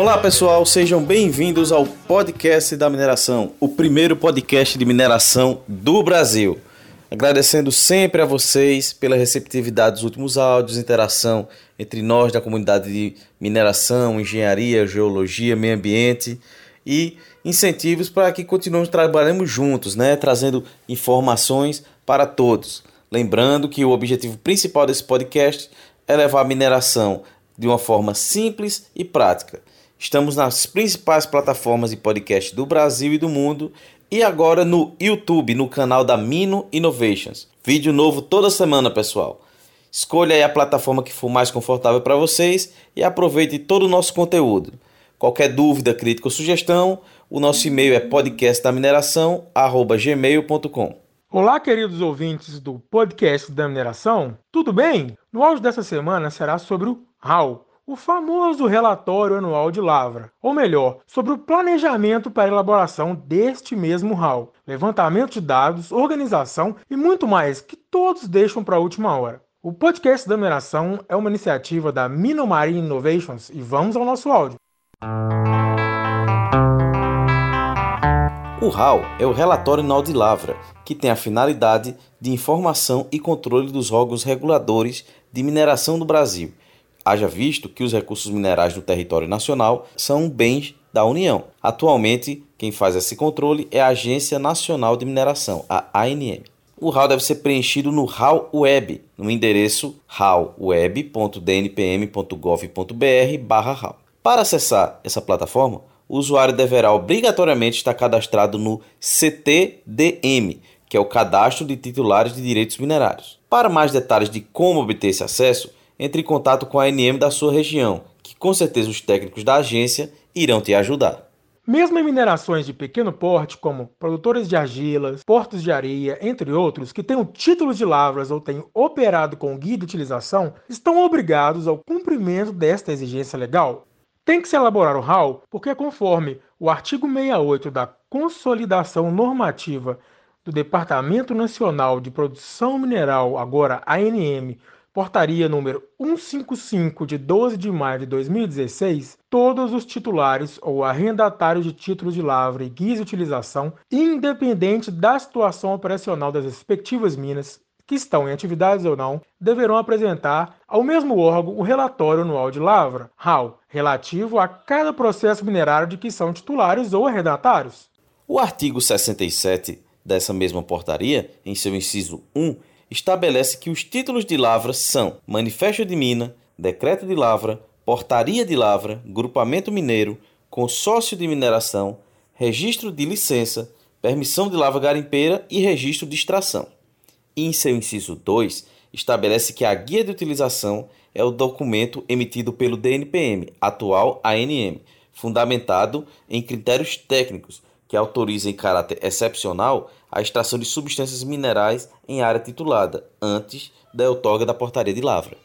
Olá pessoal, sejam bem-vindos ao podcast da mineração, o primeiro podcast de mineração do Brasil. Agradecendo sempre a vocês pela receptividade dos últimos áudios, interação entre nós da comunidade de mineração, engenharia, geologia, meio ambiente e incentivos para que continuemos trabalhando juntos, né, trazendo informações para todos. Lembrando que o objetivo principal desse podcast é levar a mineração de uma forma simples e prática. Estamos nas principais plataformas de podcast do Brasil e do mundo e agora no YouTube, no canal da Mino Innovations. Vídeo novo toda semana, pessoal. Escolha aí a plataforma que for mais confortável para vocês e aproveite todo o nosso conteúdo. Qualquer dúvida, crítica ou sugestão, o nosso e-mail é podcastdamineração@gmail.com. Olá, queridos ouvintes do podcast da mineração, tudo bem? No áudio dessa semana será sobre o RAW, o famoso relatório anual de lavra, ou melhor, sobre o planejamento para elaboração deste mesmo RAW, levantamento de dados, organização e muito mais que todos deixam para a última hora. O podcast da mineração é uma iniciativa da Minomarine Innovations e vamos ao nosso áudio. O RAW é o Relatório Anual de Lavra, que tem a finalidade de informação e controle dos órgãos reguladores de mineração do Brasil haja visto que os recursos minerais do território nacional são bens da União. Atualmente, quem faz esse controle é a Agência Nacional de Mineração, a ANM. O RAW deve ser preenchido no RAW Web, no endereço rawweb.dnpm.gov.br/raw. Para acessar essa plataforma, o usuário deverá obrigatoriamente estar cadastrado no CTDM, que é o Cadastro de Titulares de Direitos Minerários. Para mais detalhes de como obter esse acesso, entre em contato com a ANM da sua região, que com certeza os técnicos da agência irão te ajudar. Mesmo em minerações de pequeno porte, como produtores de argilas, portos de areia, entre outros, que tenham títulos de lavras ou tenham operado com guia de utilização, estão obrigados ao cumprimento desta exigência legal. Tem que se elaborar o RAL porque, conforme o artigo 68 da Consolidação Normativa do Departamento Nacional de Produção Mineral, agora ANM, Portaria número 155 de 12 de maio de 2016, todos os titulares ou arrendatários de títulos de lavra e guia de utilização, independente da situação operacional das respectivas minas, que estão em atividades ou não, deverão apresentar ao mesmo órgão o relatório anual de lavra, RAL, relativo a cada processo minerário de que são titulares ou arrendatários. O artigo 67 dessa mesma portaria, em seu inciso 1, estabelece que os títulos de lavra são Manifesto de Mina, Decreto de Lavra, Portaria de Lavra, Grupamento Mineiro, Consórcio de Mineração, Registro de Licença, Permissão de Lavra Garimpeira e Registro de Extração. E em seu inciso 2, estabelece que a Guia de Utilização é o documento emitido pelo DNPM, atual ANM, fundamentado em critérios técnicos que autoriza em caráter excepcional a extração de substâncias minerais em área titulada, antes da outorga da portaria de lavra.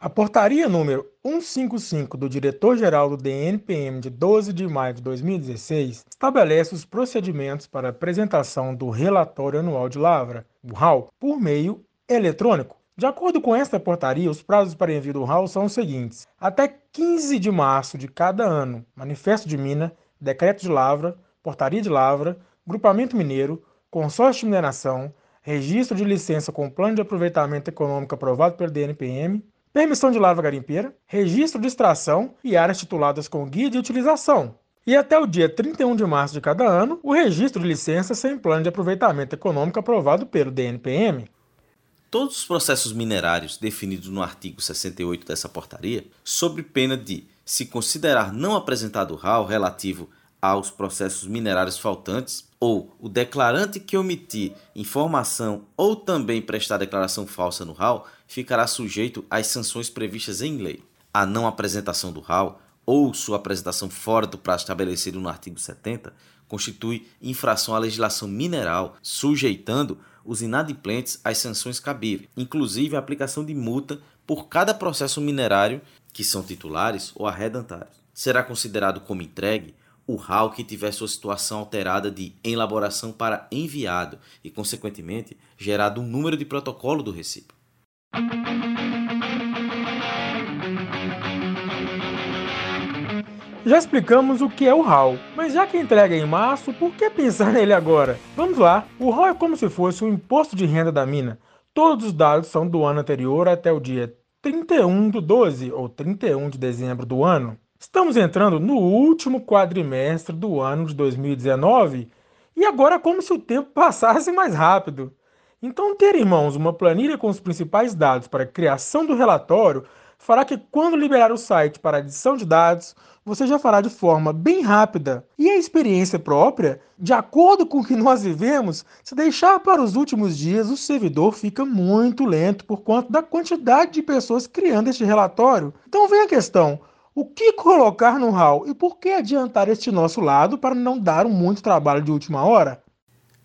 A portaria número 155 do diretor-geral do DNPM de 12 de maio de 2016 estabelece os procedimentos para apresentação do relatório anual de lavra, o RAL, por meio eletrônico. De acordo com esta portaria, os prazos para envio do RAL são os seguintes: até 15 de março de cada ano, manifesto de mina, decreto de lavra, portaria de lavra, grupamento mineiro, consórcio de mineração, registro de licença com plano de aproveitamento econômico aprovado pelo DNPM, permissão de lavra garimpeira, registro de extração e áreas tituladas com guia de utilização. E até o dia 31 de março de cada ano, o registro de licença sem plano de aproveitamento econômico aprovado pelo DNPM. Todos os processos minerários definidos no artigo 68 dessa portaria, sob pena de se considerar não apresentado o RAL relativo aos processos minerários faltantes, ou o declarante que omitir informação ou também prestar declaração falsa no RAL ficará sujeito às sanções previstas em lei. A não apresentação do RAL ou sua apresentação fora do prazo estabelecido no artigo 70 constitui infração à legislação mineral, sujeitando os inadimplentes às sanções cabíveis, inclusive a aplicação de multa por cada processo minerário que são titulares ou arredantários. Será considerado como entregue o RAL que tiver sua situação alterada de elaboração para enviado e, consequentemente, gerado um número de protocolo do recibo. Já explicamos o que é o RAL, mas já que entrega em março, por que pensar nele agora? Vamos lá, o RAL é como se fosse o imposto de renda da mina. Todos os dados são do ano anterior até o dia 31 do 12 ou 31 de dezembro do ano. Estamos entrando no último quadrimestre do ano de 2019 e agora é como se o tempo passasse mais rápido. Então, ter em mãos uma planilha com os principais dados para a criação do relatório fará que, quando liberar o site para adição de dados, você já fará de forma bem rápida. E a experiência própria, de acordo com o que nós vivemos, se deixar para os últimos dias, o servidor fica muito lento por conta da quantidade de pessoas criando este relatório. Então vem a questão. O que colocar no RAW e por que adiantar este nosso lado para não dar um muito trabalho de última hora?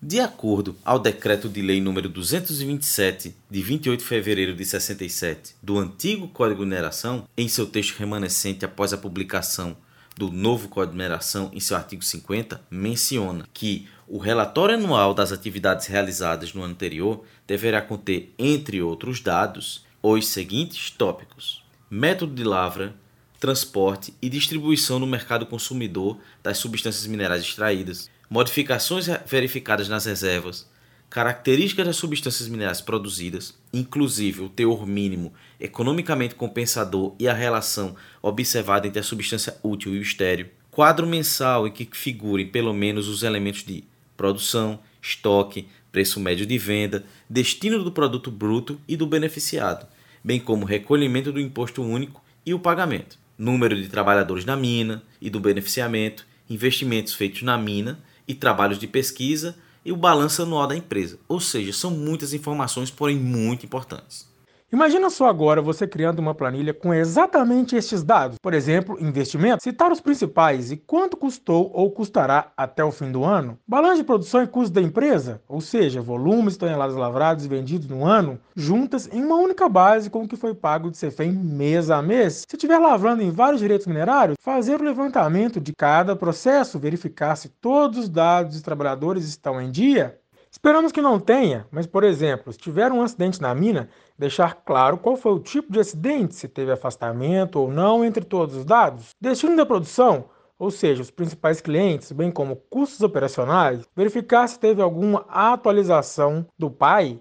De acordo ao decreto de lei número 227 de 28 de fevereiro de 67 do antigo Código de Mineração, em seu texto remanescente após a publicação do novo Código de Mineração em seu artigo 50, menciona que o relatório anual das atividades realizadas no ano anterior deverá conter, entre outros dados, os seguintes tópicos: método de lavra, transporte e distribuição no mercado consumidor das substâncias minerais extraídas, modificações verificadas nas reservas, características das substâncias minerais produzidas, inclusive o teor mínimo economicamente compensador e a relação observada entre a substância útil e o estéreo, quadro mensal em que figurem pelo menos os elementos de produção, estoque, preço médio de venda, destino do produto bruto e do beneficiado, bem como recolhimento do imposto único e o pagamento, número de trabalhadores na mina e do beneficiamento, investimentos feitos na mina e trabalhos de pesquisa e o balanço anual da empresa. Ou seja, são muitas informações, porém muito importantes. Imagina só agora você criando uma planilha com exatamente estes dados. Por exemplo, investimento, citar os principais e quanto custou ou custará até o fim do ano. Balanço de produção e custo da empresa, ou seja, volumes toneladas lavradas e vendidos no ano, juntas em uma única base com o que foi pago de CFEM mês a mês. Se estiver lavrando em vários direitos minerários, fazer o levantamento de cada processo, verificar se todos os dados dos trabalhadores estão em dia, Esperamos que não tenha, mas, por exemplo, se tiver um acidente na mina, deixar claro qual foi o tipo de acidente, se teve afastamento ou não entre todos os dados. Destino da produção, ou seja, os principais clientes, bem como custos operacionais, verificar se teve alguma atualização do PAI,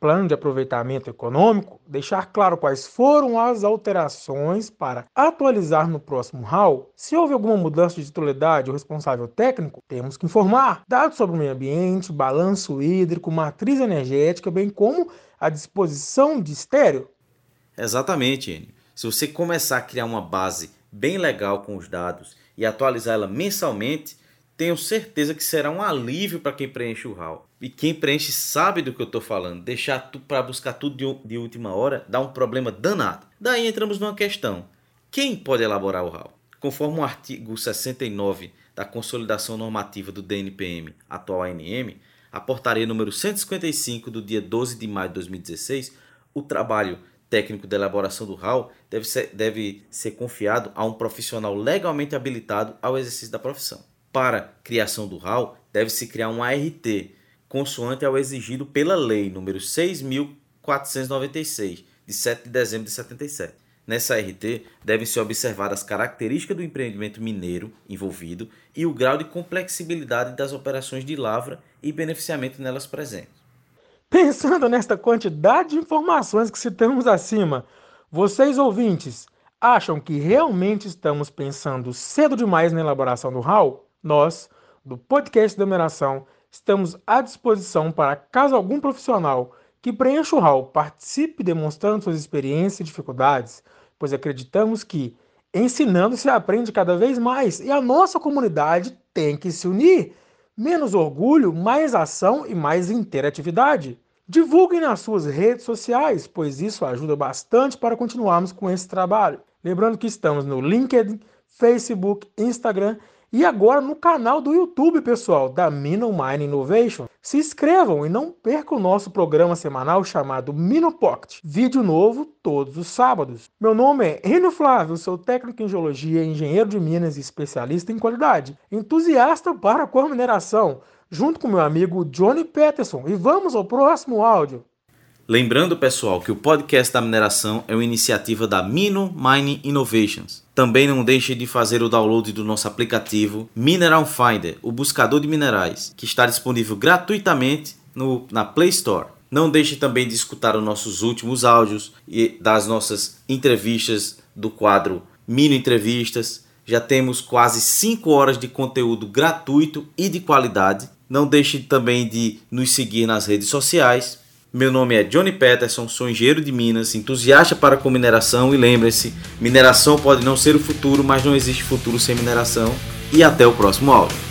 Plano de Aproveitamento Econômico, deixar claro quais foram as alterações para atualizar no próximo RAL. Se houve alguma mudança de titularidade ou responsável técnico, temos que informar. Dados sobre o meio ambiente, balanço hídrico, matriz energética, bem como a disposição de estéreo. Exatamente. Se você começar a criar uma base bem legal com os dados e atualizá-la mensalmente, tenho certeza que será um alívio para quem preenche o RAW. E quem preenche sabe do que eu estou falando. Deixar para buscar tudo de, de, última hora dá um problema danado. Daí entramos numa questão: quem pode elaborar o RAW? Conforme o artigo 69 da Consolidação Normativa do DNPM, atual ANM, a portaria número 155 do dia 12 de maio de 2016, o trabalho técnico de elaboração do RAW deve ser, deve ser confiado a um profissional legalmente habilitado ao exercício da profissão. Para criação do RAW, deve-se criar um ART, consoante ao exigido pela Lei número 6.496, de 7 de dezembro de 77. Nessa ART, devem ser observadas as características do empreendimento mineiro envolvido e o grau de complexibilidade das operações de lavra e beneficiamento nelas presentes. Pensando nesta quantidade de informações que citamos acima, vocês ouvintes acham que realmente estamos pensando cedo demais na elaboração do RAW? Nós, do podcast da Mineração, estamos à disposição para caso algum profissional que preencha o RAW participe demonstrando suas experiências e dificuldades, pois acreditamos que ensinando se aprende cada vez mais e a nossa comunidade tem que se unir Menos orgulho, mais ação e mais interatividade. Divulguem nas suas redes sociais, pois isso ajuda bastante para continuarmos com esse trabalho. Lembrando que estamos no LinkedIn, Facebook, Instagram e agora no canal do YouTube, pessoal, da Mino Mine Innovation. Se inscrevam e não percam o nosso programa semanal chamado Mino Pocket. Vídeo novo todos os sábados. Meu nome é Enio Flávio, sou técnico em geologia, engenheiro de minas e especialista em qualidade. Entusiasta para a mineração, junto com meu amigo Johnny Peterson. E vamos ao próximo áudio. Lembrando, pessoal, que o podcast da mineração é uma iniciativa da Mino Mining Innovations. Também não deixe de fazer o download do nosso aplicativo Mineral Finder, o buscador de minerais, que está disponível gratuitamente no, na Play Store. Não deixe também de escutar os nossos últimos áudios e das nossas entrevistas do quadro Mino Entrevistas. Já temos quase 5 horas de conteúdo gratuito e de qualidade. Não deixe também de nos seguir nas redes sociais. Meu nome é Johnny Peterson, sou engenheiro de Minas, entusiasta para com mineração e lembre-se, mineração pode não ser o futuro, mas não existe futuro sem mineração. E até o próximo áudio.